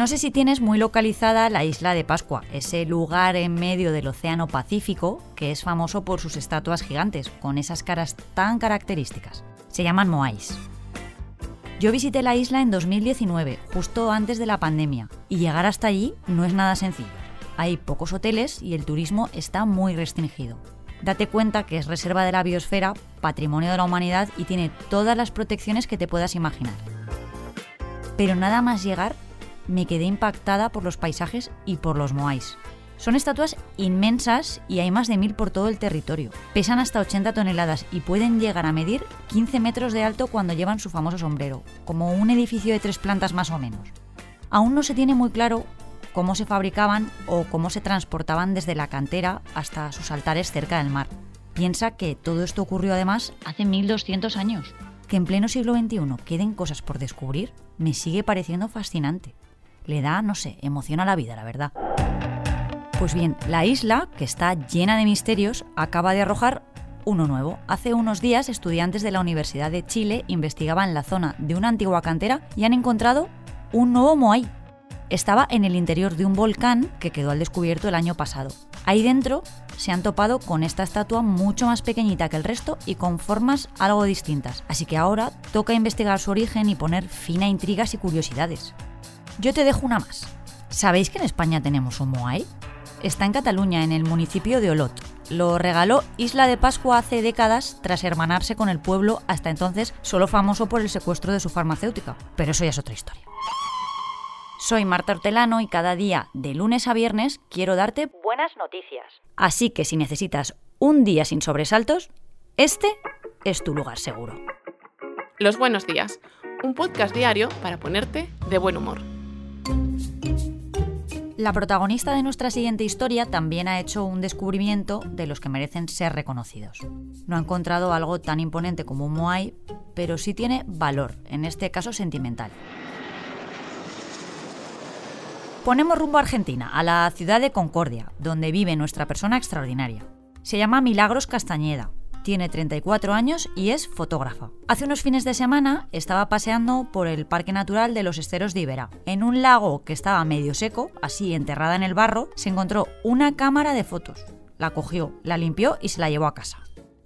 No sé si tienes muy localizada la isla de Pascua, ese lugar en medio del Océano Pacífico que es famoso por sus estatuas gigantes, con esas caras tan características. Se llaman Moais. Yo visité la isla en 2019, justo antes de la pandemia, y llegar hasta allí no es nada sencillo. Hay pocos hoteles y el turismo está muy restringido. Date cuenta que es reserva de la biosfera, patrimonio de la humanidad y tiene todas las protecciones que te puedas imaginar. Pero nada más llegar, me quedé impactada por los paisajes y por los moais. Son estatuas inmensas y hay más de mil por todo el territorio. Pesan hasta 80 toneladas y pueden llegar a medir 15 metros de alto cuando llevan su famoso sombrero, como un edificio de tres plantas más o menos. Aún no se tiene muy claro cómo se fabricaban o cómo se transportaban desde la cantera hasta sus altares cerca del mar. Piensa que todo esto ocurrió además hace 1200 años. Que en pleno siglo XXI queden cosas por descubrir me sigue pareciendo fascinante. Le da, no sé, emoción a la vida, la verdad. Pues bien, la isla, que está llena de misterios, acaba de arrojar uno nuevo. Hace unos días, estudiantes de la Universidad de Chile investigaban la zona de una antigua cantera y han encontrado un nuevo Moai, estaba en el interior de un volcán que quedó al descubierto el año pasado. Ahí dentro se han topado con esta estatua mucho más pequeñita que el resto y con formas algo distintas. Así que ahora toca investigar su origen y poner fin a intrigas y curiosidades. Yo te dejo una más. ¿Sabéis que en España tenemos un Moai? Está en Cataluña, en el municipio de Olot. Lo regaló Isla de Pascua hace décadas tras hermanarse con el pueblo hasta entonces solo famoso por el secuestro de su farmacéutica. Pero eso ya es otra historia. Soy Marta Hortelano y cada día, de lunes a viernes, quiero darte buenas noticias. Así que si necesitas un día sin sobresaltos, este es tu lugar seguro. Los buenos días, un podcast diario para ponerte de buen humor. La protagonista de nuestra siguiente historia también ha hecho un descubrimiento de los que merecen ser reconocidos. No ha encontrado algo tan imponente como un Moai, pero sí tiene valor, en este caso sentimental. Ponemos rumbo a Argentina, a la ciudad de Concordia, donde vive nuestra persona extraordinaria. Se llama Milagros Castañeda, tiene 34 años y es fotógrafa. Hace unos fines de semana estaba paseando por el Parque Natural de los Esteros de Ibera. En un lago que estaba medio seco, así enterrada en el barro, se encontró una cámara de fotos. La cogió, la limpió y se la llevó a casa.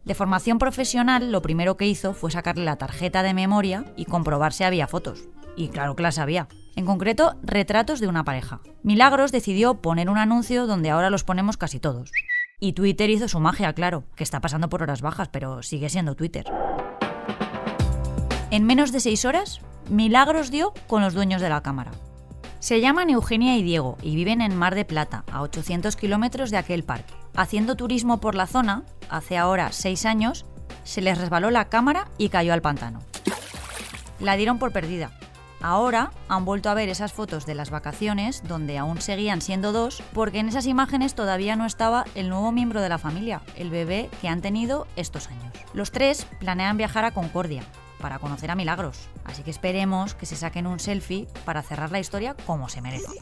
De formación profesional, lo primero que hizo fue sacarle la tarjeta de memoria y comprobar si había fotos. Y claro que las había en concreto retratos de una pareja. Milagros decidió poner un anuncio donde ahora los ponemos casi todos. Y Twitter hizo su magia, claro, que está pasando por horas bajas, pero sigue siendo Twitter. En menos de seis horas, Milagros dio con los dueños de la cámara. Se llaman Eugenia y Diego y viven en Mar de Plata, a 800 kilómetros de aquel parque. Haciendo turismo por la zona, hace ahora seis años, se les resbaló la cámara y cayó al pantano. La dieron por perdida, Ahora han vuelto a ver esas fotos de las vacaciones donde aún seguían siendo dos porque en esas imágenes todavía no estaba el nuevo miembro de la familia, el bebé que han tenido estos años. Los tres planean viajar a Concordia para conocer a Milagros, así que esperemos que se saquen un selfie para cerrar la historia como se merece.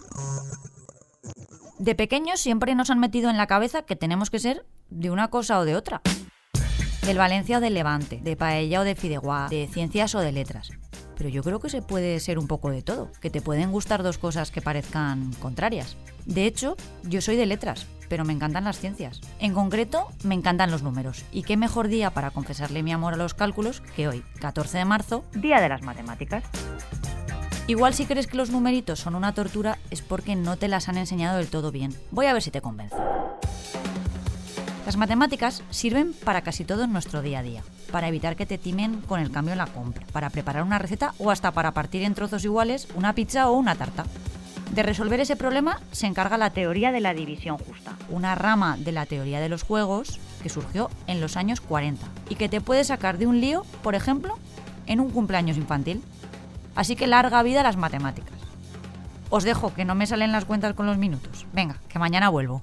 De pequeños siempre nos han metido en la cabeza que tenemos que ser de una cosa o de otra. Del Valencia o del Levante, de paella o de fideuá, de ciencias o de letras pero yo creo que se puede ser un poco de todo, que te pueden gustar dos cosas que parezcan contrarias. De hecho, yo soy de letras, pero me encantan las ciencias. En concreto, me encantan los números. Y qué mejor día para confesarle mi amor a los cálculos que hoy, 14 de marzo, Día de las Matemáticas. Igual si crees que los numeritos son una tortura es porque no te las han enseñado del todo bien. Voy a ver si te convenzo. Las matemáticas sirven para casi todo en nuestro día a día, para evitar que te timen con el cambio en la compra, para preparar una receta o hasta para partir en trozos iguales una pizza o una tarta. De resolver ese problema se encarga la teoría de la división justa, una rama de la teoría de los juegos que surgió en los años 40 y que te puede sacar de un lío, por ejemplo, en un cumpleaños infantil. Así que larga vida las matemáticas. Os dejo que no me salen las cuentas con los minutos. Venga, que mañana vuelvo.